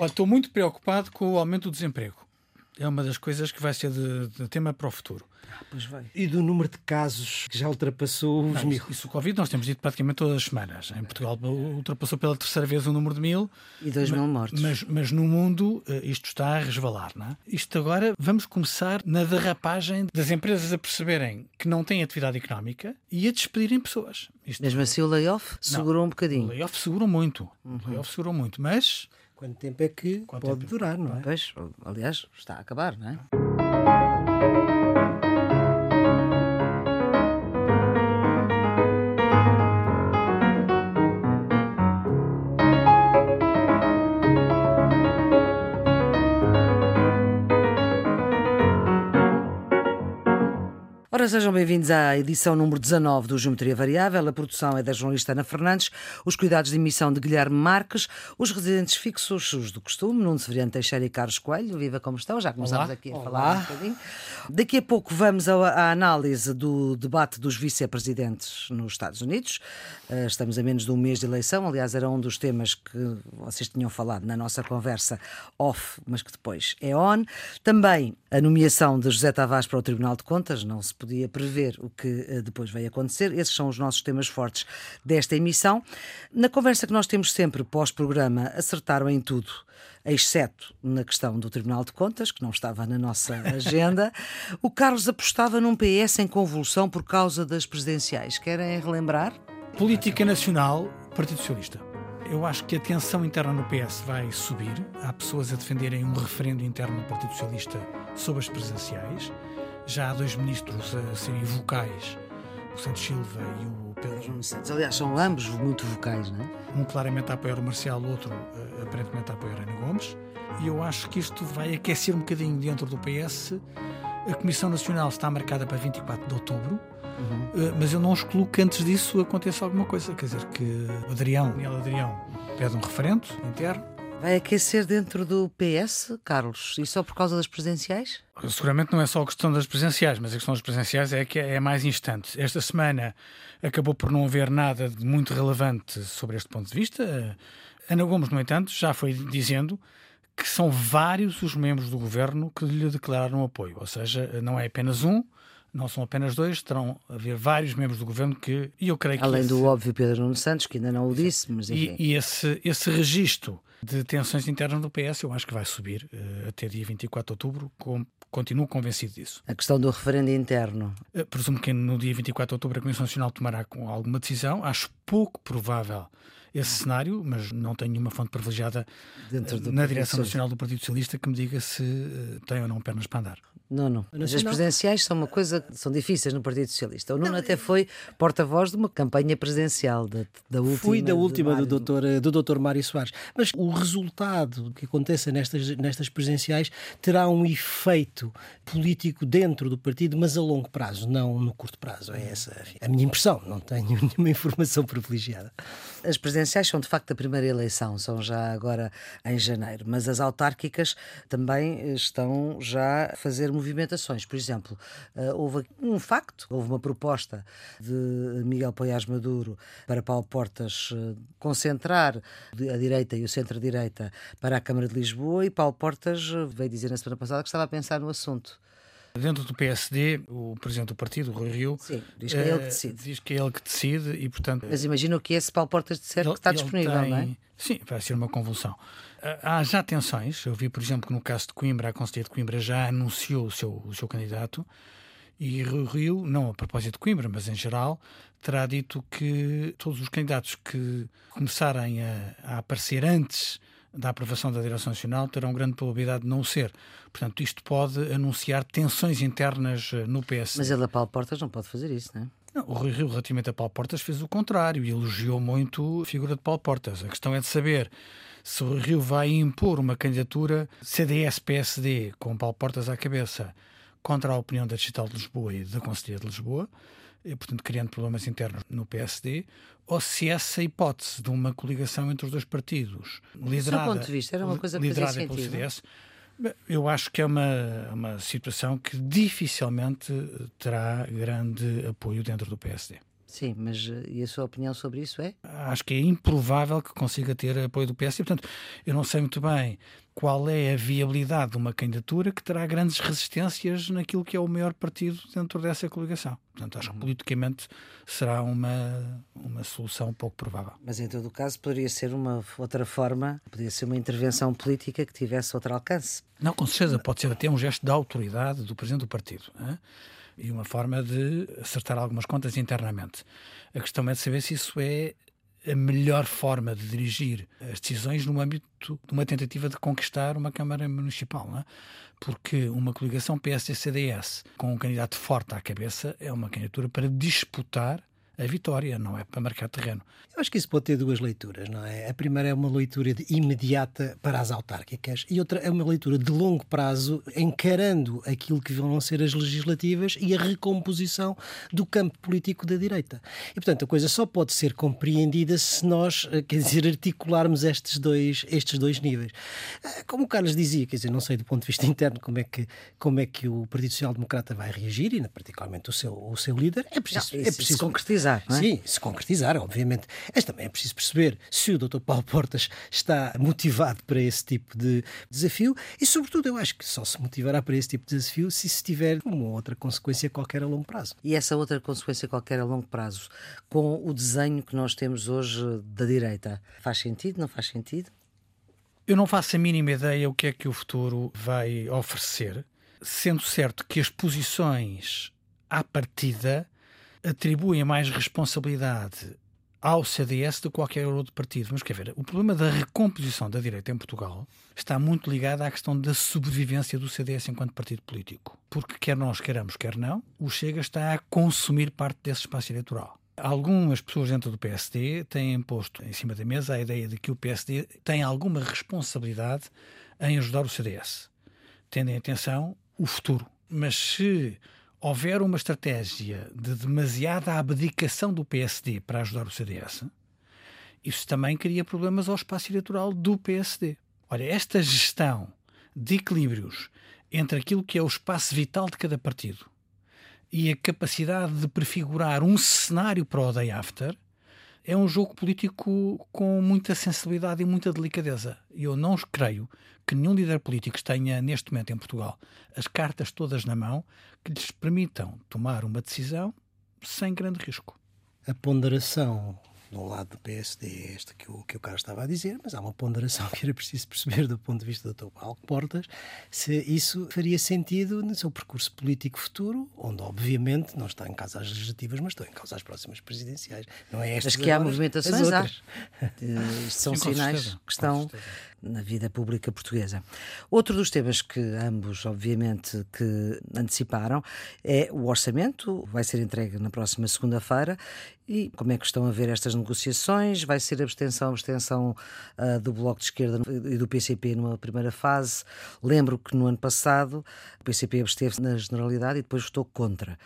Olha, estou muito preocupado com o aumento do desemprego. É uma das coisas que vai ser de, de tema para o futuro. Ah, pois vai. E do número de casos que já ultrapassou os Não, mil? Isso, isso, o Covid, nós temos dito praticamente todas as semanas. Em Portugal ultrapassou pela terceira vez o número de mil. E dois mil mortos. Mas, mas no mundo eh, isto está a resvalar. Não é? Isto agora vamos começar na derrapagem das empresas a perceberem que não têm atividade económica e a despedirem pessoas. Isto... Mesmo assim o layoff segurou não, um bocadinho. O layoff segurou muito. Uhum. O layoff segurou muito, mas... Quanto tempo é que Quanto pode tempo? durar, não é? Pois, aliás, está a acabar, não é? Ora, sejam bem-vindos à edição número 19 do Geometria Variável. A produção é da jornalista Ana Fernandes, os cuidados de emissão de Guilherme Marques, os residentes fixos, os do costume, Nuno Severiano Teixeira e Carlos Coelho. Viva como estão, já começámos Olá. aqui a Olá. falar um bocadinho. Daqui a pouco vamos à, análise do debate dos vice-presidentes nos Estados Unidos. Uh, estamos a menos de um mês de eleição, aliás, era um dos temas que vocês tinham falado na nossa conversa off, mas que depois é on. Também a nomeação de José Tavares para o Tribunal de Contas, não se podia prever o que uh, depois veio acontecer. Esses são os nossos temas fortes desta emissão. Na conversa que nós temos sempre pós-programa, acertaram em tudo exceto na questão do Tribunal de Contas, que não estava na nossa agenda. O Carlos apostava num PS em convulsão por causa das presidenciais. Querem relembrar? Política Nacional, Partido Socialista. Eu acho que a tensão interna no PS vai subir. Há pessoas a defenderem um referendo interno no Partido Socialista sobre as presidenciais. Já há dois ministros a serem vocais, o Santos Silva e o Pedro Nuno Santos. Aliás, são ambos muito vocais, não é? Um claramente a apoiar o Marcial, o outro uh, aparentemente a apoiar Ana Gomes. E eu acho que isto vai aquecer um bocadinho dentro do PS. A Comissão Nacional está marcada para 24 de outubro. Uhum. Uh, mas eu não excluo que antes disso aconteça alguma coisa. Quer dizer, que o Adrião, Daniel Adrião, pede um referendo interno. Vai aquecer dentro do PS, Carlos? E só por causa das presidenciais? Seguramente não é só a questão das presenciais, mas a questão das presenciais é que é mais instante. Esta semana acabou por não haver nada de muito relevante sobre este ponto de vista. Ana Gomes, no entanto, já foi dizendo que são vários os membros do governo que lhe declararam apoio, ou seja, não é apenas um, não são apenas dois, terão a haver vários membros do governo que, e eu creio que. Além esse, do óbvio Pedro Nuno Santos, que ainda não o disse, mas enfim. E, e esse, esse registro de tensões internas do PS eu acho que vai subir uh, até dia 24 de outubro, com, continuo convencido disso. A questão do referendo interno. Uh, presumo que no dia 24 de outubro a Comissão Nacional tomará alguma decisão, acho pouco provável esse cenário, mas não tenho nenhuma fonte privilegiada na direção nacional do Partido Socialista que me diga se tem ou não pernas para andar. Não, não. Mas as presidenciais são uma coisa, são difíceis no Partido Socialista. O Nuno até foi porta-voz de uma campanha presidencial da, da última. Fui da última Mário. do doutor, do doutor Mário Soares. Mas o resultado que aconteça nestas, nestas presidenciais terá um efeito político dentro do partido, mas a longo prazo, não no curto prazo. É essa a minha impressão. Não tenho nenhuma informação privilegiada. As presidenciais são de facto a primeira eleição, são já agora em janeiro, mas as autárquicas também estão já a fazer movimentações. Por exemplo, houve um facto, houve uma proposta de Miguel Poiás Maduro para Paulo Portas concentrar a direita e o centro-direita para a Câmara de Lisboa e Paulo Portas veio dizer na semana passada que estava a pensar no assunto. Dentro do PSD, o presidente do partido, o Rui Rio, Sim, diz que é ele que decide. Diz que é ele que decide e, portanto. Mas imagino que esse Paulo Portas disser ele, que está disponível, tem... não é? Sim, vai ser uma convulsão. Há já tensões. Eu vi, por exemplo, que no caso de Coimbra, a Conselheira de Coimbra já anunciou o seu, o seu candidato e o Rio, não a propósito de Coimbra, mas em geral, terá dito que todos os candidatos que começarem a, a aparecer antes da aprovação da Direção Nacional terão grande probabilidade de não o ser. Portanto, isto pode anunciar tensões internas eh, no PS. Mas ele a Paulo Portas não pode fazer isso, não é? Não, o Rui Rio, relativamente a Paulo Portas, fez o contrário e elogiou muito a figura de Paulo Portas. A questão é de saber se o Rio vai impor uma candidatura CDS-PSD com Paulo Portas à cabeça contra a opinião da Digital de Lisboa e da Conselhia de Lisboa, e, portanto, criando problemas internos no PSD, ou se essa hipótese de uma coligação entre os dois partidos, liderada, Do ponto de vista, era uma coisa liderada pelo sentido. CDS, eu acho que é uma, uma situação que dificilmente terá grande apoio dentro do PSD. Sim, mas eh, e a sua opinião sobre isso é? Acho que é improvável que consiga ter apoio do PS. E, portanto, eu não sei muito bem qual é a viabilidade de uma candidatura que terá grandes resistências naquilo que é o maior partido dentro dessa coligação. Portanto, acho que uhum. politicamente será uma, uma solução pouco provável. Mas em todo o caso poderia ser uma outra forma, poderia ser uma intervenção política que tivesse outro alcance. Não, com certeza, pode ser até um gesto de autoridade do presidente do partido. Hein? E uma forma de acertar algumas contas internamente. A questão é de saber se isso é a melhor forma de dirigir as decisões no âmbito de uma tentativa de conquistar uma Câmara Municipal. É? Porque uma coligação PSD-CDS com um candidato forte à cabeça é uma candidatura para disputar a vitória, não é para marcar terreno. Eu acho que isso pode ter duas leituras, não é? A primeira é uma leitura imediata para as autárquicas e outra é uma leitura de longo prazo, encarando aquilo que vão ser as legislativas e a recomposição do campo político da direita. E, portanto, a coisa só pode ser compreendida se nós, eh, quer dizer, articularmos estes dois, estes dois níveis. Eh, como o Carlos dizia, quer dizer, não sei do ponto de vista interno como é que, como é que o Partido Social Democrata vai reagir e, particularmente, o seu, o seu líder. É preciso, não, é preciso concretizar concretizar, não é? Sim, se concretizar, obviamente. Mas também é preciso perceber se o Dr. Paulo Portas está motivado para esse tipo de desafio e, sobretudo, eu acho que só se motivará para esse tipo de desafio se se tiver uma outra consequência qualquer a longo prazo. E essa outra consequência qualquer a longo prazo, com o desenho que nós temos hoje da direita, faz sentido, não faz sentido? Eu não faço a mínima ideia o que é que o futuro vai oferecer, sendo certo que as posições à partida atribuem mais responsabilidade ao CDS de qualquer outro partido. Mas quer ver, o problema da recomposição da direita em Portugal está muito ligado à questão da sobrevivência do CDS enquanto partido político. Porque quer nós queiramos, quer não, o Chega está a consumir parte desse espaço eleitoral. Algumas pessoas dentro do PSD têm posto em cima da mesa a ideia de que o PSD tem alguma responsabilidade em ajudar o CDS, tendo em atenção o futuro. Mas se houver uma estratégia de demasiada abdicação do PSD para ajudar o CDS, isso também cria problemas ao espaço eleitoral do PSD. Olha, esta gestão de equilíbrios entre aquilo que é o espaço vital de cada partido e a capacidade de prefigurar um cenário para o day after é um jogo político com muita sensibilidade e muita delicadeza. E eu não creio que nenhum líder político tenha, neste momento em Portugal, as cartas todas na mão que lhes permitam tomar uma decisão sem grande risco. A ponderação do lado do PSD é esta que o, que o Carlos estava a dizer, mas há uma ponderação que era preciso perceber do ponto de vista do Dr. Paulo Portas, se isso faria sentido no seu percurso político futuro, onde obviamente não está em causa as legislativas, mas estão em causa as próximas presidenciais. Não é estas Mas que há movimentações, há. Isto são Sim, sinais que estão na vida pública portuguesa. Outro dos temas que ambos, obviamente, que anteciparam é o orçamento, vai ser entregue na próxima segunda-feira e como é que estão a ver estas negociações? Vai ser abstenção, abstenção uh, do Bloco de Esquerda e do PCP numa primeira fase. Lembro que no ano passado o PCP absteve na generalidade e depois votou contra.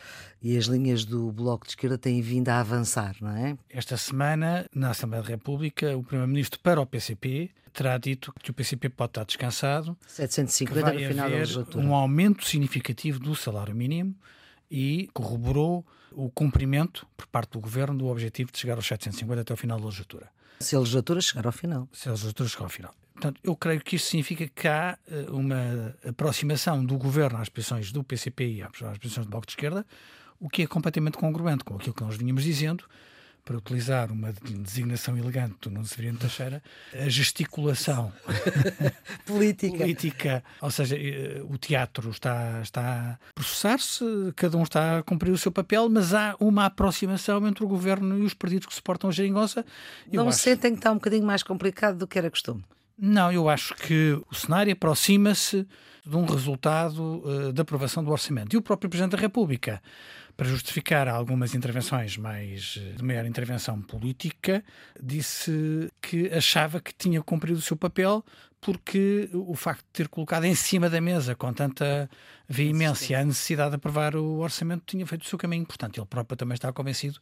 E as linhas do Bloco de Esquerda têm vindo a avançar, não é? Esta semana, na Assembleia da República, o Primeiro-Ministro para o PCP terá dito que o PCP pode estar descansado. 750 no final da legislatura. Um aumento significativo do salário mínimo e corroborou o cumprimento por parte do governo do objetivo de chegar aos 750 até o final da legislatura. Se a legislatura chegar ao final. Se a legislatura chegar ao final. Portanto, eu creio que isto significa que há eh, uma aproximação do governo às posições do PCP e às posições do Bloco de Esquerda, o que é completamente congruente com aquilo que nós vínhamos dizendo, para utilizar uma designação elegante do Nuno Severino Teixeira, a gesticulação política. política. Ou seja, eh, o teatro está, está a processar-se, cada um está a cumprir o seu papel, mas há uma aproximação entre o governo e os partidos que suportam a geringonça. Não acho... sentem que está um bocadinho mais complicado do que era costume? Não, eu acho que o cenário aproxima-se de um resultado uh, da aprovação do orçamento. E o próprio Presidente da República para justificar algumas intervenções mais eh, de maior intervenção política, disse que achava que tinha cumprido o seu papel porque o facto de ter colocado em cima da mesa com tanta veemência a necessidade de aprovar o orçamento tinha feito o seu caminho. Portanto, ele próprio também está convencido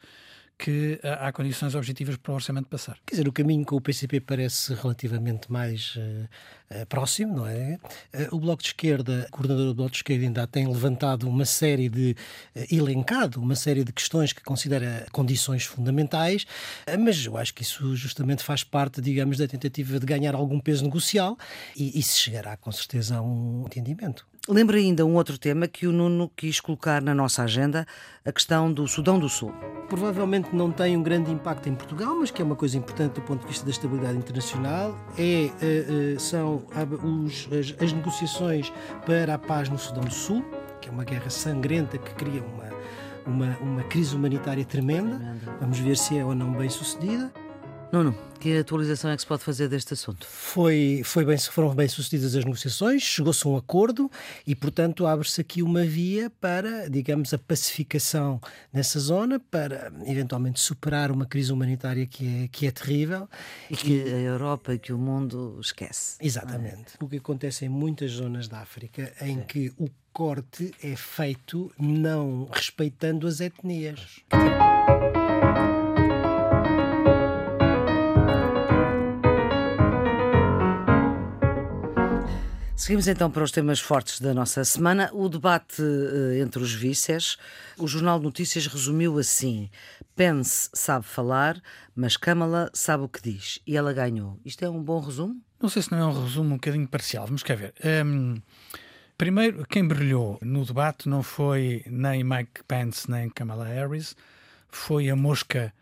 que há condições objetivas para o orçamento passar. Quer dizer, o caminho com o PCP parece relativamente mais uh, uh, próximo, não é? Uh, o Bloco de Esquerda, o coordenador do Bloco de Esquerda ainda tem levantado uma série de, elencado, uma série de questões que considera condições fundamentais, mas eu acho que isso justamente faz parte, digamos, da tentativa de ganhar algum peso negocial e, e se chegará com certeza a um entendimento. Lembro ainda um outro tema que o Nuno quis colocar na nossa agenda, a questão do Sudão do Sul. Provavelmente não tem um grande impacto em Portugal, mas que é uma coisa importante do ponto de vista da estabilidade internacional, é, eh, eh, são as negociações para a paz no Sudão do Sul, que é uma guerra sangrenta que cria uma, uma, uma crise humanitária tremenda. Vamos ver se é ou não bem sucedida. Nuno, que atualização é que se pode fazer deste assunto? Foi, foi bem, foram bem sucedidas as negociações, chegou-se a um acordo e, portanto, abre-se aqui uma via para, digamos, a pacificação nessa zona, para eventualmente superar uma crise humanitária que é, que é terrível. E que a Europa e que o mundo esquece. Exatamente. É? O que acontece em muitas zonas da África em Sim. que o corte é feito não respeitando as etnias. Seguimos então para os temas fortes da nossa semana. O debate uh, entre os vices. O Jornal de Notícias resumiu assim: Pence sabe falar, mas Kamala sabe o que diz. E ela ganhou. Isto é um bom resumo? Não sei se não é um resumo um bocadinho parcial. Vamos cá ver. Um, primeiro, quem brilhou no debate não foi nem Mike Pence nem Kamala Harris, foi a mosca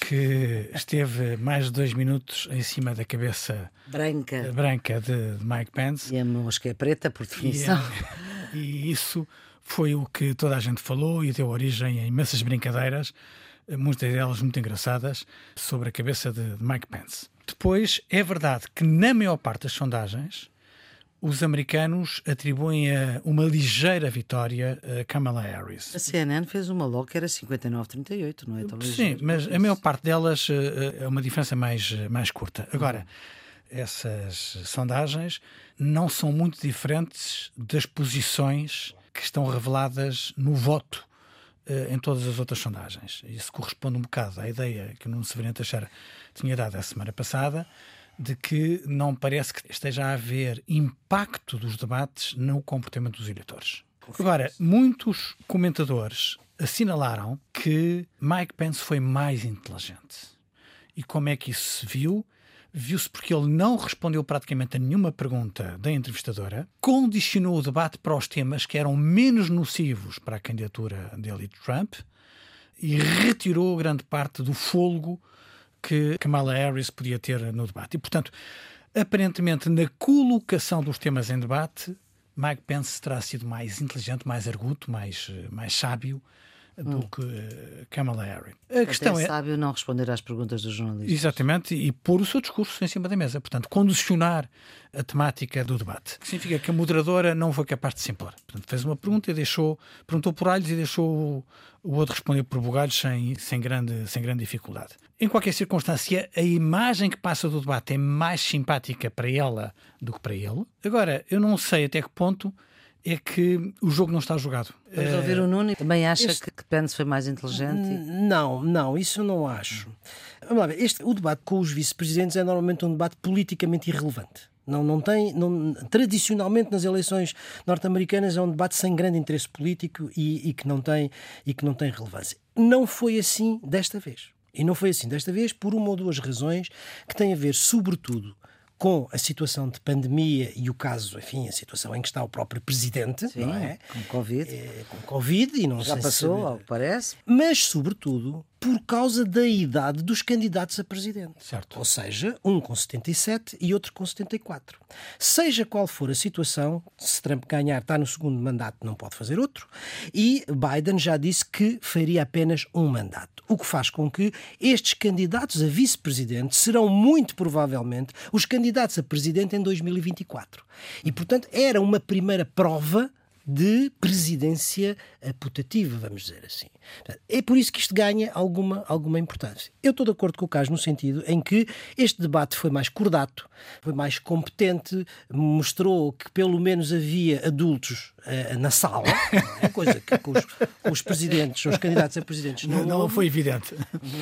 que esteve mais de dois minutos em cima da cabeça branca, branca de, de Mike Pence. E a mosca é preta, por definição. E, e, isso foi o que toda a gente falou e deu origem a imensas brincadeiras, muitas delas muito engraçadas, sobre a cabeça de, de Mike Pence. Depois, é verdade que na maior parte das sondagens os americanos atribuem a uma ligeira vitória a Kamala Harris. A CNN fez uma logo que era 59-38, não é? Talvez Sim, mas a maior parte delas eh, é uma diferença mais, mais curta. Agora, essas sondagens não são muito diferentes das posições que estão reveladas no voto eh, em todas as outras sondagens. Isso corresponde um bocado à ideia que o Nuno Severino Teixeira tinha dado a semana passada, de que não parece que esteja a haver impacto dos debates no comportamento dos eleitores. Agora, muitos comentadores assinalaram que Mike Pence foi mais inteligente. E como é que isso se viu? Viu-se porque ele não respondeu praticamente a nenhuma pergunta da entrevistadora, condicionou o debate para os temas que eram menos nocivos para a candidatura dele e de Trump e retirou grande parte do fôlego que Kamala Harris podia ter no debate. E, portanto, aparentemente, na colocação dos temas em debate, Mike Pence terá sido mais inteligente, mais arguto, mais, mais sábio do hum. que uh, Kamala Harris. A Até questão é sábio não responder às perguntas dos jornalistas. Exatamente, e pôr o seu discurso em cima da mesa. Portanto, condicionar a temática do debate. Que significa que a moderadora não foi capaz de se impor. Portanto, fez uma pergunta e deixou, perguntou por alhos e deixou o outro responder por bugalhos sem, sem, grande, sem grande dificuldade. Em qualquer circunstância, a imagem que passa do debate é mais simpática para ela do que para ele. Agora, eu não sei até que ponto é que o jogo não está jogado. Vamos ouvir o Nuno. Também acha este... que Pence foi mais inteligente? Não, não, isso eu não acho. Vamos lá ver. Este, o debate com os vice-presidentes é normalmente um debate politicamente irrelevante. Não, não tem, não, tradicionalmente nas eleições norte-americanas é um debate sem grande interesse político e, e, que não tem, e que não tem relevância. Não foi assim desta vez. E não foi assim desta vez por uma ou duas razões que têm a ver, sobretudo, com a situação de pandemia e o caso, enfim, a situação em que está o próprio presidente, Sim, não é? Com Covid. É, com Covid e não Já passou, saber. ao que parece. Mas, sobretudo, por causa da idade dos candidatos a presidente. Certo. Ou seja, um com 77 e outro com 74. Seja qual for a situação, se Trump ganhar, está no segundo mandato, não pode fazer outro, e Biden já disse que faria apenas um mandato. O que faz com que estes candidatos a vice-presidente serão muito provavelmente os candidatos a presidente em 2024. E, portanto, era uma primeira prova de presidência putativa, vamos dizer assim. É por isso que isto ganha alguma, alguma importância. Eu estou de acordo com o caso no sentido em que este debate foi mais cordato, foi mais competente, mostrou que pelo menos havia adultos uh, na sala, é coisa que com os, com os, presidentes, os candidatos a presidentes não, não, não foi evidente.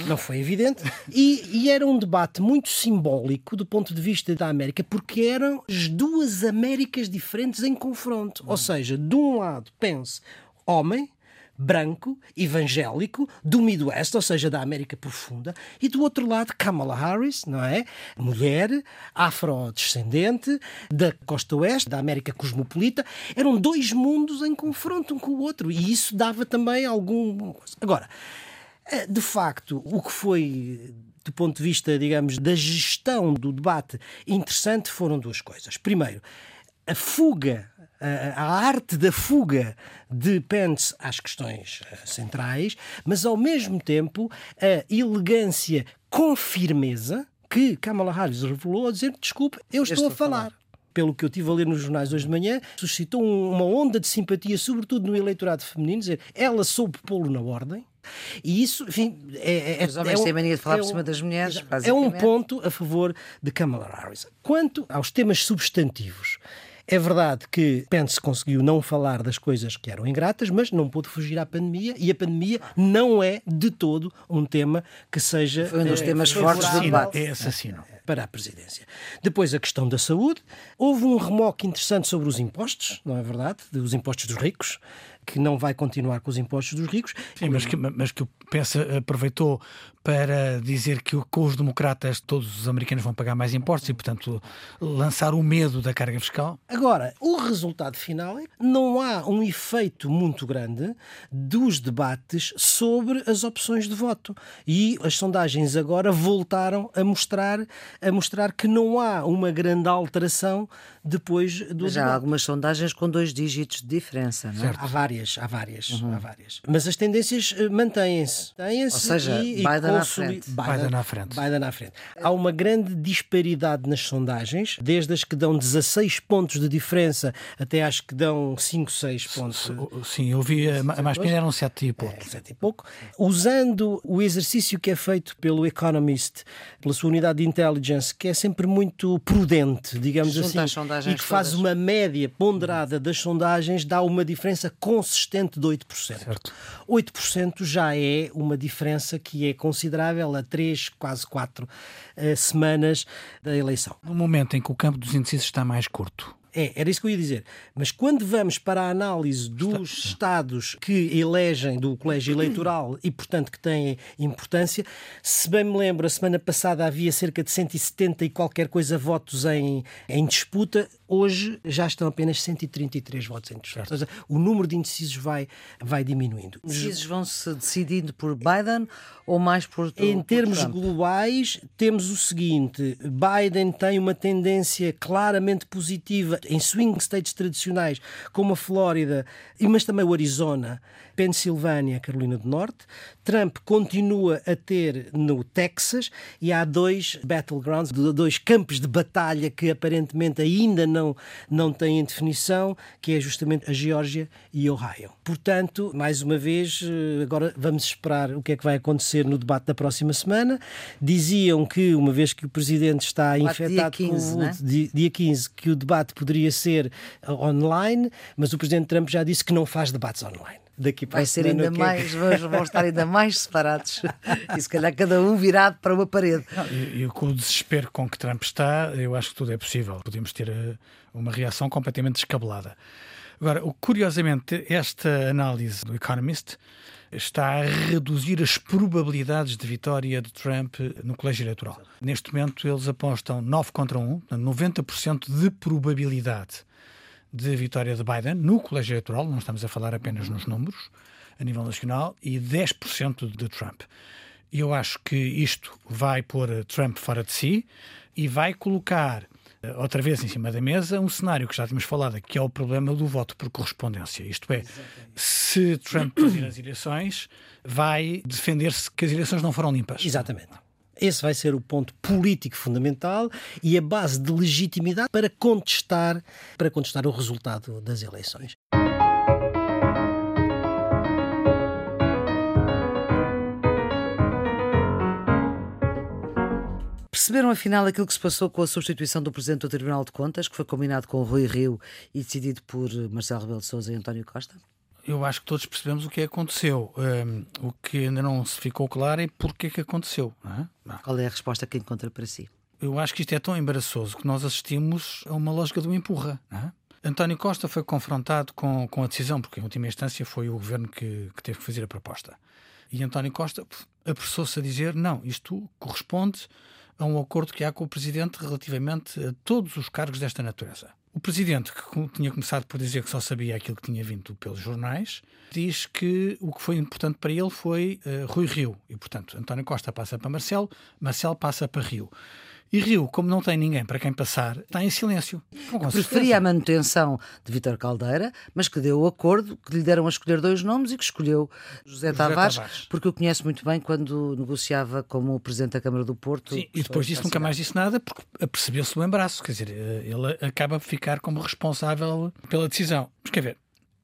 Não foi evidente. E, e era um debate muito simbólico do ponto de vista da América, porque eram as duas Américas diferentes em confronto. Ou seja, de um lado, pense, homem, branco, evangélico, do Midwest, ou seja, da América Profunda, e do outro lado Kamala Harris, não é? Mulher, afrodescendente, da costa oeste, da América cosmopolita. Eram dois mundos em confronto um com o outro, e isso dava também algum. Agora, eh, de facto, o que foi do ponto de vista, digamos, da gestão do debate interessante foram duas coisas. Primeiro, a fuga a, arte da fuga de Pence às questões eh, centrais, mas ao mesmo tempo a elegância com firmeza que Kamala Harris revelou a dizer: desculpe, eu estou, estou a falar. falar pelo que eu tive a ler nos jornais hoje de manhã, suscitou uma onda de simpatia, sobretudo no eleitorado feminino, dizer ela soube pô-lo na ordem. E isso, enfim, é, é, Os homens é têm mania de falar é por cima das mulheres. É um ponto a favor de Kamala Harris. Quanto aos temas substantivos, é verdade que Pence conseguiu não falar das coisas que eram ingratas, mas não pôde fugir à pandemia e a pandemia não é de todo um tema que seja. Foi um dos é, temas fortes do debate. É assassino. Para a presidência. Depois a questão da saúde. Houve um remoque interessante sobre os impostos, não é verdade? Os impostos dos ricos que não vai continuar com os impostos dos ricos. Sim, mas que, mas que o Pence aproveitou para dizer que com os democratas todos os americanos vão pagar mais impostos e, portanto, lançar o medo da carga fiscal. Agora, o resultado final é que não há um efeito muito grande dos debates sobre as opções de voto. E as sondagens agora voltaram a mostrar, a mostrar que não há uma grande alteração depois do Já há algumas sondagens com dois dígitos de diferença, não é? Há várias, há várias, uhum. há várias. Mas as tendências eh, mantêm-se. Mantêm Ou seja, e, Biden na frente. Biden, na frente. Biden na frente. Há uma grande disparidade nas sondagens, desde as que dão 16 pontos de diferença até as que dão 5, 6 pontos. Sim, eu vi, a mais pequena eram 7 e pouco. É, 7 e pouco. Usando o exercício que é feito pelo Economist, pela sua unidade de intelligence, que é sempre muito prudente, digamos Junto assim, e que faz todas. uma média ponderada das sondagens, dá uma diferença consistente de 8%. Certo. 8% já é uma diferença que é considerável a 3, quase 4 uh, semanas da eleição. No momento em que o campo dos indecisos está mais curto, é, era isso que eu ia dizer. Mas quando vamos para a análise dos Estados que elegem do colégio eleitoral e, portanto, que têm importância, se bem me lembro, a semana passada havia cerca de 170 e qualquer coisa votos em, em disputa. Hoje já estão apenas 133 votos em disputa. Ou seja, o número de indecisos vai, vai diminuindo. Indecisos vão se decidindo por Biden ou mais por Em termos Trump? globais, temos o seguinte: Biden tem uma tendência claramente positiva em swing states tradicionais, como a Flórida, mas também o Arizona, Pensilvânia, Carolina do Norte. Trump continua a ter no Texas e há dois battlegrounds, dois campos de batalha que aparentemente ainda não, não têm definição, que é justamente a Geórgia e Ohio. Portanto, mais uma vez, eh, agora vamos esperar o que é que vai acontecer no debate da próxima semana. Diziam que, uma vez que o presidente está infectado dia 15, com o né? dia 15, que o debate poderia ser eh, online, mas o presidente Trump já disse que não faz debates online daqui para Vai ser ainda mais, é... vão estar ainda mais separados e se calhar cada um virado para uma parede. e, e, com o desespero com que Trump está, eu acho que tudo é possível. Podemos ter eh, uma reação completamente descabelada. Agora, curiosamente, esta análise do Economist está a reduzir as probabilidades de vitória de Trump no colégio eleitoral. Neste momento, eles apostam 9 contra 1, 90% de probabilidade de vitória de Biden no colégio eleitoral, não estamos a falar apenas nos números, a nível nacional, e 10% de Trump. Eu acho que isto vai pôr Trump fora de si e vai colocar eh, outra vez em cima da mesa um cenário que já tínhamos falado, que é o problema do voto por correspondência. Isto é, se Trump perder as eleições, vai defender-se que as eleições não foram limpas. Exatamente. Esse vai ser o ponto político fundamental e a base de legitimidade para contestar, para contestar o resultado das eleições. Perceberam afinal aquilo que se passou com a substituição do Presidente do Tribunal de Contas, que foi combinado com o Rui Rio e decidido por Marcelo Rebelo de Sousa e António Costa? Eu acho que todos percebemos o que aconteceu. Um, o que ainda não se ficou claro é porque é que aconteceu. É? Qual é a resposta que encontra para si? Eu acho que isto é tão embaraçoso que nós assistimos a uma lógica do empurra. É? António Costa foi confrontado com, com a decisão, porque em última instância foi o governo que, que teve que fazer a proposta. E António Costa apressou-se a dizer: não, isto corresponde a um acordo que há com o Presidente relativamente a todos os cargos desta natureza. O Presidente, que tinha começado por dizer que só sabia aquilo que tinha vindo pelos jornais, diz que o que foi importante para ele foi uh, Rui Rio. E, portanto, António Costa passa para Marcelo, Marcelo passa para Rio. E Rio, como não tem ninguém para quem passar, está em silêncio. Preferia a manutenção de Vítor Caldeira, mas que deu o acordo, que lhe deram a escolher dois nomes e que escolheu José, José Tavares, Tavares, porque o conhece muito bem quando negociava como Presidente da Câmara do Porto. Sim, e depois disso nunca mais disse nada, porque apercebeu-se do embaraço. Quer dizer, ele acaba por ficar como responsável pela decisão. Mas quer ver,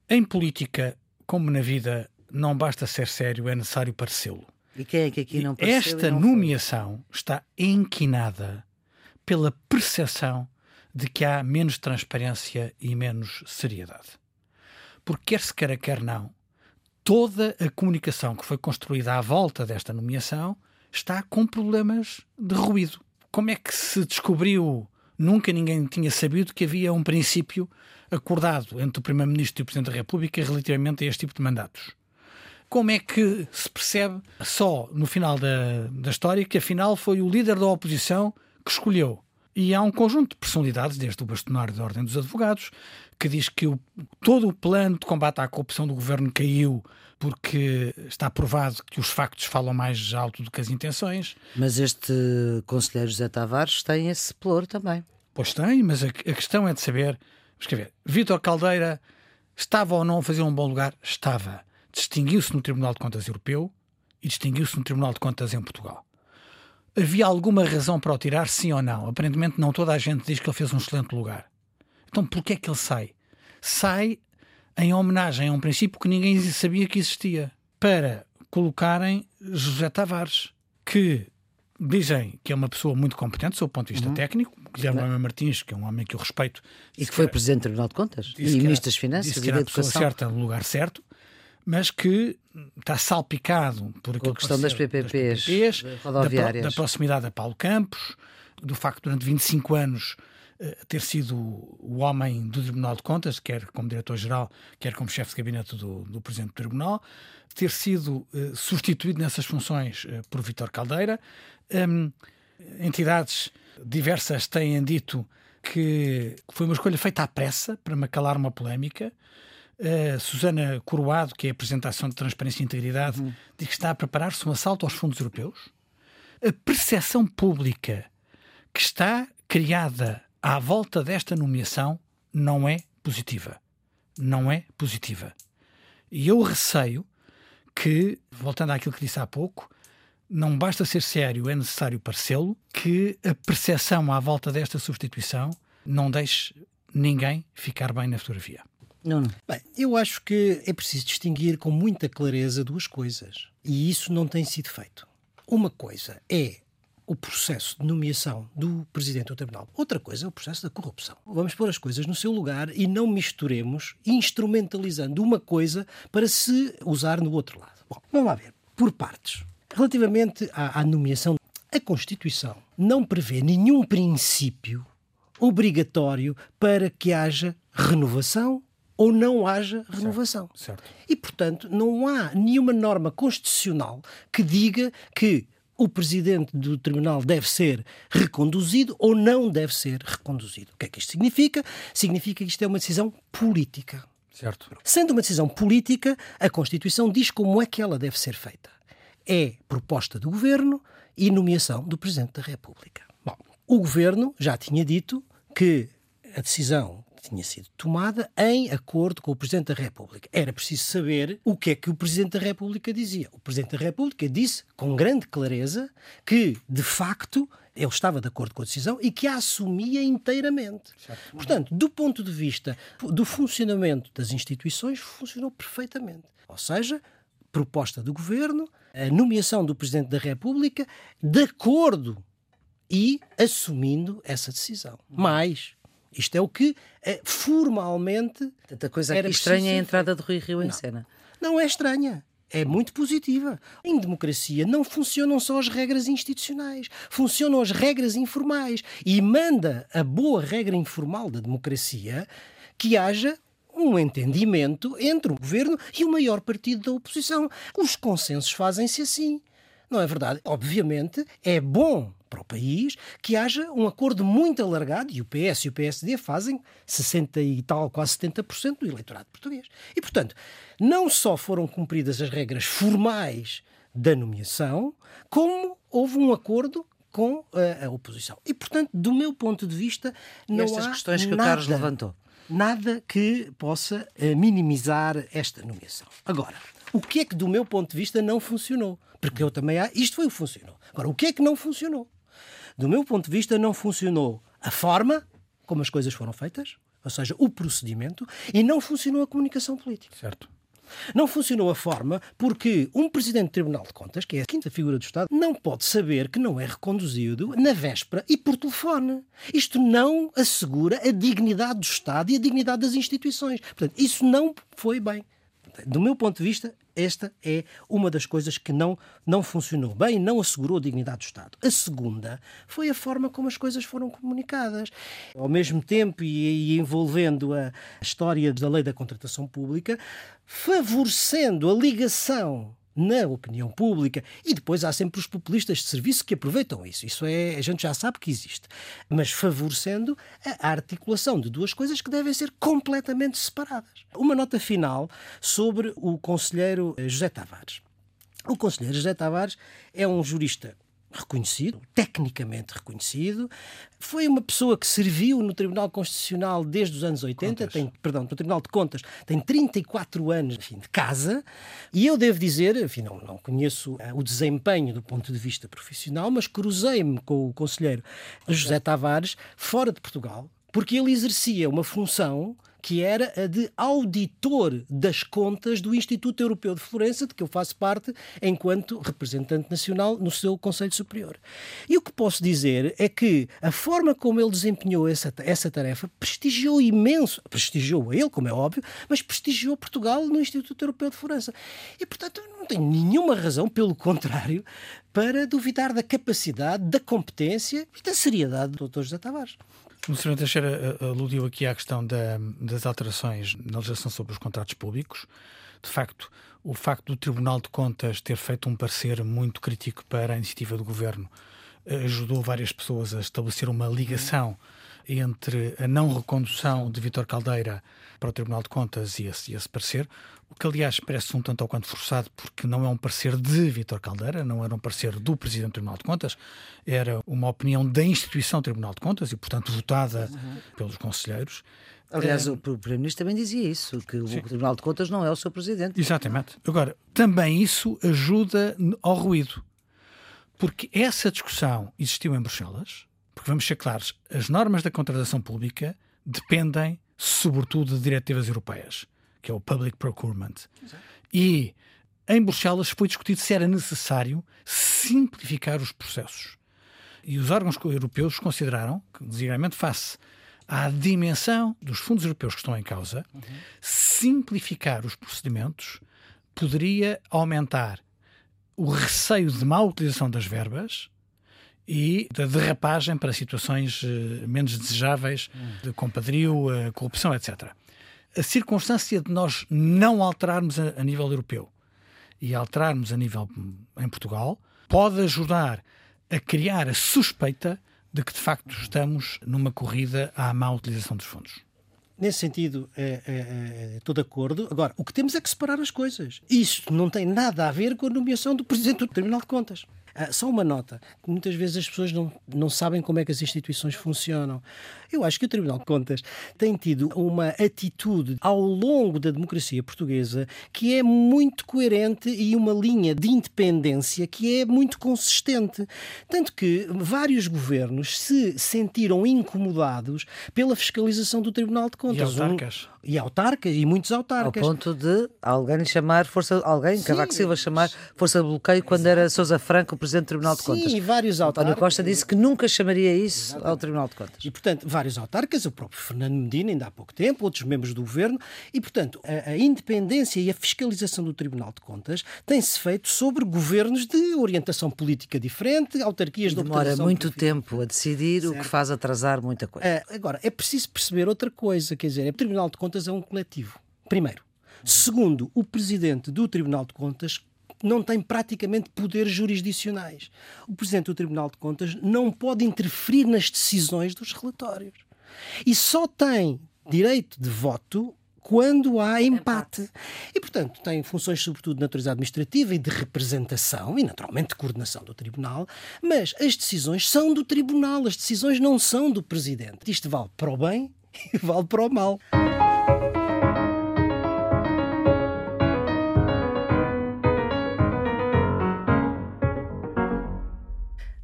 em política, como na vida, não basta ser sério, é necessário parecê-lo. E quem é que aqui não Esta nomeação foi? está enquinada pela percepção de que há menos transparência e menos seriedade. Porque quer se queira, quer não, toda a comunicação que foi construída à volta desta nomeação está com problemas de ruído. Como é que se descobriu? Nunca ninguém tinha sabido que havia um princípio acordado entre o Primeiro-Ministro e o Presidente da República relativamente a este tipo de mandatos como é que se percebe só no final da, da história que afinal foi o líder da oposição que escolheu. E há um conjunto de personalidades, desde o bastonário da Ordem dos Advogados, que diz que o, todo o plano de combate à corrupção do governo caiu porque está provado que os factos falam mais alto do que as intenções. Mas este conselheiro José Tavares tem esse pelouro também. Pois tem, mas a, a questão é de saber. Vamos ver, Vítor Caldeira estava ou não a fazer um bom lugar? Estava distinguiu-se no Tribunal de Contas Europeu e distinguiu-se no Tribunal de Contas em Portugal. Havia alguma razão para o tirar, sim ou não? Aparentemente não toda a gente diz que ele fez um excelente lugar. Então porquê é que ele sai? Sai em homenagem a um princípio que ninguém sabia que existia, para colocarem José Tavares, que dizem que é uma pessoa muito competente, do seu ponto de vista uhum. técnico, Guilherme Lama Martins, que é um homem que eu respeito. E que foi Presidente do Tribunal de Contas e Ministro das Finanças disse que era a pessoa certa no lugar certo mas que está salpicado por aquilo a questão que das PPPs, das PPPs rodoviárias. Da, da, proximidade a Paulo Campos, do facto de durante 25 anos uh, ter sido o homem do Tribunal de Contas, quer como diretor-geral, quer como chefe de gabinete do, do Presidente do Tribunal, ter sido uh, substituído nessas funções uh, por Vítor Caldeira. Um, entidades diversas têm dito que foi uma escolha feita à pressa para macalar uma polémica a Susana Coroado, que é a apresentação de Transparência e Integridade, uhum. diz que está a preparar-se um assalto aos fundos europeus. A percepção pública que está criada à volta desta nomeação não é positiva. Não é positiva. E eu receio que, voltando àquilo que disse há pouco, não basta ser sério, é necessário parecê-lo, que a percepção à volta desta substituição não deixe ninguém ficar bem na fotografia. Não, não. Bem, eu acho que é preciso distinguir com muita clareza duas coisas. E isso não tem sido feito. Uma coisa é o processo de nomeação do Presidente do Tribunal. Outra coisa é o processo da corrupção. Vamos pôr as coisas no seu lugar e não misturemos instrumentalizando uma coisa para se usar no outro lado. Bom, vamos lá ver. Por partes. Relativamente à, à nomeação, a Constituição não prevê nenhum princípio obrigatório para que haja renovação ou não haja renovação. Certo, certo. E, portanto, não há nenhuma norma constitucional que diga que o presidente do tribunal deve ser reconduzido ou não deve ser reconduzido. O que é que isto significa? Significa que isto é uma decisão política. Certo. Sendo uma decisão política, a Constituição diz como é que ela deve ser feita. É proposta do governo e nomeação do presidente da República. Bom, o governo já tinha dito que a decisão tinha sido tomada em acordo com o Presidente da República. Era preciso saber o que é que o Presidente da República dizia. O Presidente da República disse com grande clareza que, de facto, ele estava de acordo com a decisão e que a assumia inteiramente. Certo. Portanto, do ponto de vista do funcionamento das instituições, funcionou perfeitamente. Ou seja, proposta do governo, a nomeação do Presidente da República, de acordo e assumindo essa decisão. Mais, isto é o que eh, formalmente. Tanta coisa aqui estranha é a entrada de Rui Rio em não, cena. Não é estranha. É muito positiva. Em democracia não funcionam só as regras institucionais, funcionam as regras informais. E manda a boa regra informal da democracia que haja um entendimento entre o governo e o maior partido da oposição. Os consensos fazem-se assim. Não é verdade? Obviamente, é bom para o país que haja um acordo muito alargado, e o PS e o PSD fazem 60 e tal, quase 70% do eleitorado português. E, portanto, não só foram cumpridas as regras formais da nomeação, como houve um acordo com a, a oposição. E, portanto, do meu ponto de vista, não estas há questões que nada, o Carlos levantou. Nada que possa uh, minimizar esta nomeação. Agora, o que é que, do meu ponto de vista, não funcionou? Porque eu também há. Isto foi o que funcionou. Agora, o que é que não funcionou? Do meu ponto de vista, não funcionou a forma como as coisas foram feitas, ou seja, o procedimento, e não funcionou a comunicação política. Certo. Não funcionou a forma porque um presidente do Tribunal de Contas, que é a quinta figura do Estado, não pode saber que não é reconduzido na véspera e por telefone. Isto não assegura a dignidade do Estado e a dignidade das instituições. Portanto, isso não foi bem. Do meu ponto de vista, esta é uma das coisas que não, não funcionou bem, não assegurou a dignidade do Estado. A segunda foi a forma como as coisas foram comunicadas. Ao mesmo tempo, e, e envolvendo a história da lei da contratação pública, favorecendo a ligação na opinião pública e depois há sempre os populistas de serviço que aproveitam isso. Isso é, a gente já sabe que existe. Mas favorecendo a articulação de duas coisas que devem ser completamente separadas. Uma nota final sobre o conselheiro José Tavares. O conselheiro José Tavares é um jurista reconhecido, tecnicamente reconhecido. Foi uma pessoa que serviu no Tribunal Constitucional desde os anos 80, tem, perdão, no Tribunal de Contas, tem 34 anos enfim, de casa, e eu devo dizer, enfim, não, não conheço uh, o desempenho do ponto de vista profissional, mas cruzei-me com o conselheiro José Tavares fora de Portugal, porque ele exercia uma função que era a de auditor das contas do Instituto Europeu de Florença, de que eu faço parte enquanto representante nacional no seu Conselho Superior. E o que posso dizer é que a forma como ele desempenhou essa, essa tarefa prestigiou imenso, prestigiou a ele, como é óbvio, mas prestigiou Portugal no Instituto Europeu de Florença. E, portanto, não tenho nenhuma razão, pelo contrário, para duvidar da capacidade, da competência e da seriedade do Dr. José Tavares. O Sr. Teixeira eh, aludiu aqui à questão da, das alterações na legislação sobre os contratos públicos. De facto, o facto do Tribunal de Contas ter feito um parecer muito crítico para a iniciativa do governo eh, ajudou várias pessoas a estabelecer uma ligação entre a não recondução de Vítor Caldeira para o Tribunal de Contas e esse, esse parecer, o que aliás parece um tanto ao quanto forçado, porque não é um parecer de Vítor Caldeira, não era um parecer do Presidente do Tribunal de Contas, era uma opinião da instituição Tribunal de Contas e, portanto, votada uhum. pelos conselheiros. Aliás, o Primeiro-Ministro também dizia isso, que o Sim. Tribunal de Contas não é o seu Presidente. Exatamente. Agora, também isso ajuda ao ruído, porque essa discussão existiu em Bruxelas, porque vamos ser claros, as normas da contratação pública dependem, sobretudo, de diretivas europeias, que é o Public Procurement. Exato. E em Bruxelas foi discutido se era necessário simplificar os processos. E os órgãos europeus consideraram que, desigualmente face à dimensão dos fundos europeus que estão em causa, uhum. simplificar os procedimentos poderia aumentar o receio de má utilização das verbas e da derrapagem para situações uh, menos desejáveis de compadrio, uh, corrupção, etc. A circunstância de nós não alterarmos a, a nível europeu e alterarmos a nível em Portugal pode ajudar a criar a suspeita de que de facto estamos numa corrida à má utilização dos fundos. Nesse sentido, é, é, é, estou de acordo. Agora, o que temos é que separar as coisas. Isto não tem nada a ver com a nomeação do Presidente do Tribunal de Contas. Ah, só uma nota, muitas vezes as pessoas não, não sabem como é que as instituições funcionam. Eu acho que o Tribunal de Contas tem tido uma atitude ao longo da democracia portuguesa que é muito coerente e uma linha de independência que é muito consistente. Tanto que vários governos se sentiram incomodados pela fiscalização do Tribunal de Contas. E autarcas. Um, e autarcas, e muitos autarcas. Ao ponto de alguém chamar força, alguém, Sim. Cavaco Silva, chamar força de bloqueio quando era Sousa Franco Presidente do Tribunal de Sim, Contas. e vários António autarcas. Costa disse que nunca chamaria isso ao Tribunal de Contas. E, portanto, vários autarcas, o próprio Fernando Medina, ainda há pouco tempo, outros membros do governo, e, portanto, a, a independência e a fiscalização do Tribunal de Contas tem-se feito sobre governos de orientação política diferente, autarquias de Demora muito tempo a decidir, o que faz atrasar muita coisa. Ah, agora, é preciso perceber outra coisa, quer dizer, o Tribunal de Contas é um coletivo. Primeiro. Segundo, o presidente do Tribunal de Contas não tem praticamente poderes jurisdicionais. O presidente do Tribunal de Contas não pode interferir nas decisões dos relatórios. E só tem direito de voto quando há empate. E, portanto, tem funções, sobretudo, de natureza administrativa e de representação e, naturalmente, de coordenação do Tribunal, mas as decisões são do Tribunal, as decisões não são do Presidente. Isto vale para o bem e vale para o mal.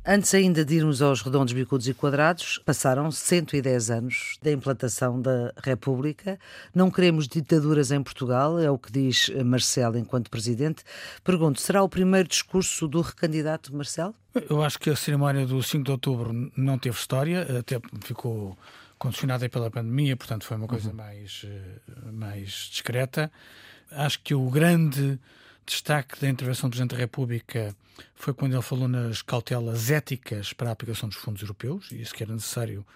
Antes ainda de irmos aos redondos, bicudos e quadrados, passaram 110 anos da implantação da República. Não queremos ditaduras em Portugal, é o que diz Marcelo enquanto presidente. Pergunto, será o primeiro discurso do recandidato Marcelo? Eu acho que a cerimónia do 5 de outubro não teve história, até ficou condicionada pela pandemia, portanto foi uma coisa mais, eh, mais discreta. Acho que o grande destaque da intervenção do Presidente da República foi quando ele falou nas cautelas éticas para a aplicação dos fundos europeus, e isso que era necessário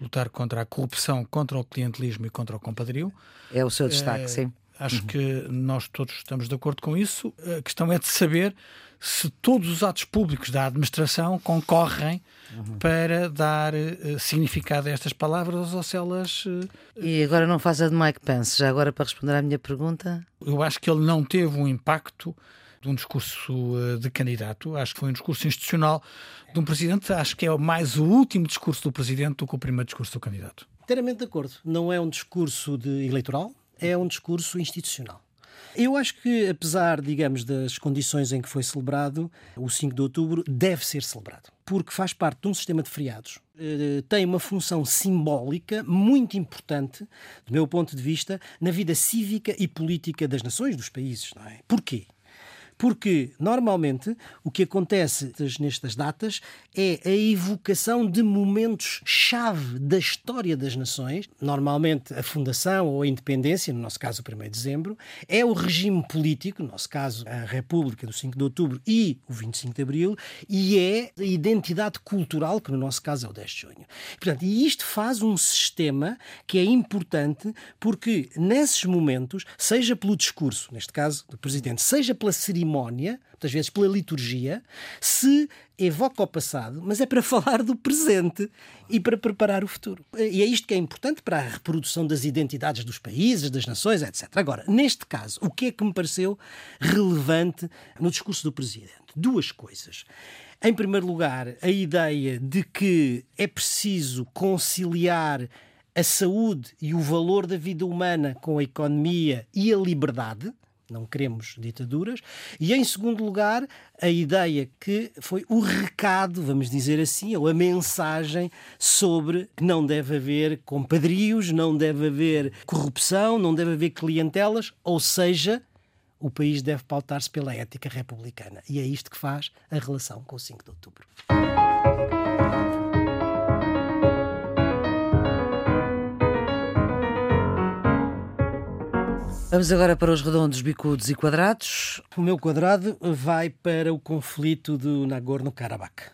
lutar contra a corrupção, contra o clientelismo e contra o compadrio. É o seu destaque, Eh, sim. Acho que nós todos estamos de acordo com isso. A questão é de saber se todos os atos públicos da administração concorrem para dar eh, significado a estas palavras ou se elas. eh, E agora não faz a de Mike Pence, já agora para responder à minha pergunta. Eu acho que ele não teve um impacto de um discurso eh, de candidato. Acho que foi um discurso institucional de um presidente. Acho que é mais o último discurso do presidente do que o primeiro discurso do candidato. Inteiramente de acordo. Não é um discurso de eleitoral, é um discurso institucional. Eu acho que, apesar, digamos, das condições em que foi celebrado, o 5 de outubro deve ser celebrado, porque faz parte de um sistema de feriados. Eh, Tem uma função simbólica muito importante, do meu ponto de vista, na vida cívica e política das nações, dos países. Não é? Porquê? Porque, normalmente, o que acontece nestas datas é a evocação de momentos-chave da história das nações. Normalmente, a fundação ou a independência, no nosso caso, o 1 de dezembro, é o regime político, no nosso caso, a República do 5 de outubro e o 25 de abril, e é a identidade cultural, que no nosso caso é o 10 de junho. Portanto, e isto faz um sistema que é importante porque, nesses momentos, seja pelo discurso, neste caso do Presidente, seja pela cerimónia, muitas vezes pela liturgia, se evoca o passado, mas é para falar do presente e para preparar o futuro. E é isto que é importante para a reprodução das identidades dos países, das nações, etc. Agora, neste caso, o que é que me pareceu relevante no discurso do Presidente? Duas coisas. Em primeiro lugar, a ideia de que é preciso conciliar a saúde e o valor da vida humana com a economia e a liberdade. Não queremos ditaduras. E, em segundo lugar, a ideia que foi o recado, vamos dizer assim, ou a mensagem sobre que não deve haver compadrios, não deve haver corrupção, não deve haver clientelas, ou seja, o país deve pautar-se pela ética republicana. E é isto que faz a relação com o 5 de outubro. Vamos agora para os redondos, bicudos e quadrados. O meu quadrado vai para o conflito do Nagorno-Karabakh.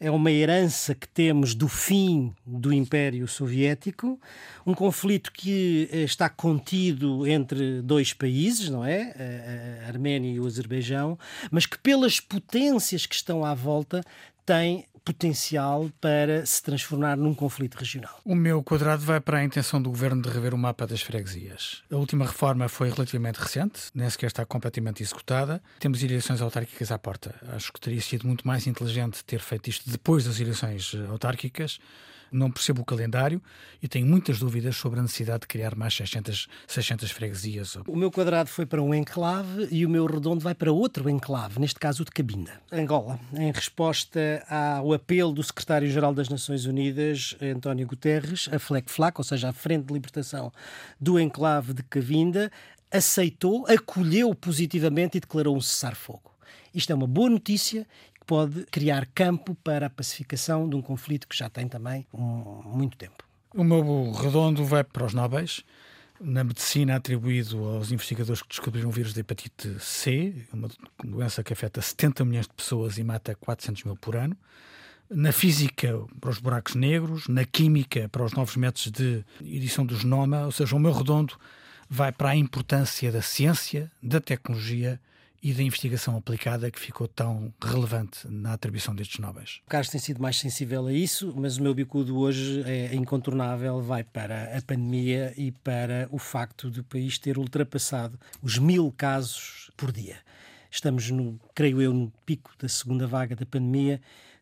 É uma herança que temos do fim do Império Soviético, um conflito que eh, está contido entre dois países, não é? A Arménia e o Azerbaijão, mas que pelas potências que estão à volta tem potencial para se transformar num conflito regional. O meu quadrado vai para a intenção do governo de rever o mapa das freguesias. A última reforma foi relativamente recente, nem sequer está completamente executada. Temos eleições autárquicas à porta. Acho que teria sido muito mais inteligente ter feito isto depois das eleições autárquicas. Não percebo o calendário e tenho muitas dúvidas sobre a necessidade de criar mais 600, 600 freguesias. O meu quadrado foi para um enclave e o meu redondo vai para outro enclave, neste caso o de Cabinda, Angola. Em resposta ao apelo do secretário-geral das Nações Unidas, António Guterres, a FLEC FLAC, ou seja, a Frente de Libertação do enclave de Cabinda, aceitou, acolheu positivamente e declarou um cessar-fogo. Isto é uma boa notícia pode criar campo para a pacificação de um conflito que já tem também um, muito tempo. O meu redondo vai para os nobres na medicina atribuído aos investigadores que descobriram o vírus da hepatite C, uma doença que afeta 70 milhões de pessoas e mata 400 mil por ano. Na física, para os buracos negros. Na química, para os novos métodos de edição do genoma. Ou seja, o meu redondo vai para a importância da ciência, da tecnologia e da investigação aplicada que ficou tão relevante na atribuição destes Nobres. O Carlos tem sido mais sensível a isso, mas o meu bicudo hoje é incontornável, vai para a pandemia e para o facto do país ter ultrapassado os mil casos por dia. Estamos, no, creio eu, no pico da segunda vaga da pandemia.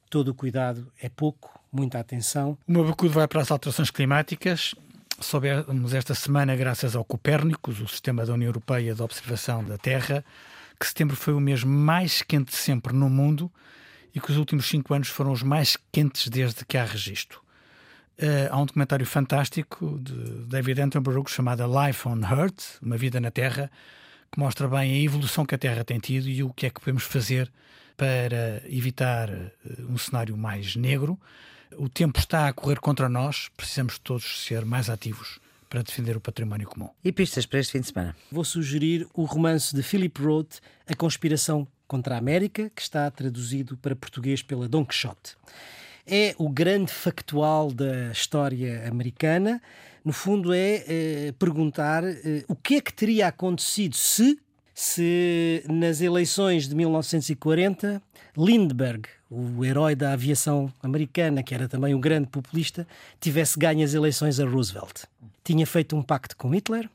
Todo o cuidado é pouco, muita atenção. O meu bicudo vai para as alterações climáticas soubemos esta semana, graças ao Copérnicos, o sistema da União Europeia de observação da Terra, que setembro foi o mês mais quente sempre no mundo e que os últimos cinco anos foram os mais quentes desde que há registro. Uh, há um documentário fantástico de David Attenborough chamado Life on Earth, Uma Vida na Terra, que mostra bem a evolução que a Terra tem tido e o que é que podemos fazer para evitar uh, um cenário mais negro. O tempo está a correr contra nós, precisamos todos ser mais ativos para defender o património comum. E pistas para este fim de semana? Vou sugerir o romance de Philip Roth, A Conspiração contra a América, que está traduzido para português pela Don Quixote. É o grande factual da história americana. No fundo, é eh, perguntar eh, o que é que teria acontecido se, se nas eleições de 1940 Lindbergh, o herói da aviação americana, que era também um grande populista, tivesse ganho as eleições a Roosevelt tinha feito um pacto com Hitler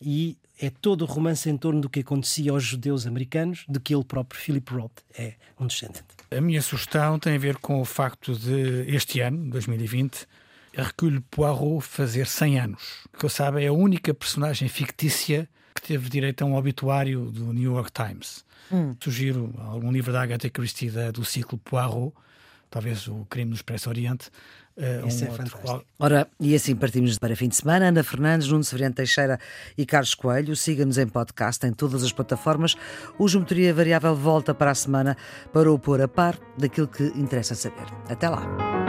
e é todo o romance em torno do que acontecia aos judeus americanos, de que ele próprio, Philip Roth, é um descendente. A minha sugestão tem a ver com o facto de este ano, 2020, Hercule Poirot fazer 100 anos. Que eu saiba, é a única personagem fictícia que teve direito a um obituário do New York Times. Hum. Sugiro algum livro da Agatha Christie do ciclo Poirot, talvez o Crime no Expresso Oriente, Uh, Isso um é outro... fantástico. Ora, e assim partimos para fim de semana. Ana Fernandes, Nuno Severiano Teixeira e Carlos Coelho. Siga-nos em podcast em todas as plataformas. O Geometria Variável volta para a semana para o pôr a par daquilo que interessa saber. Até lá.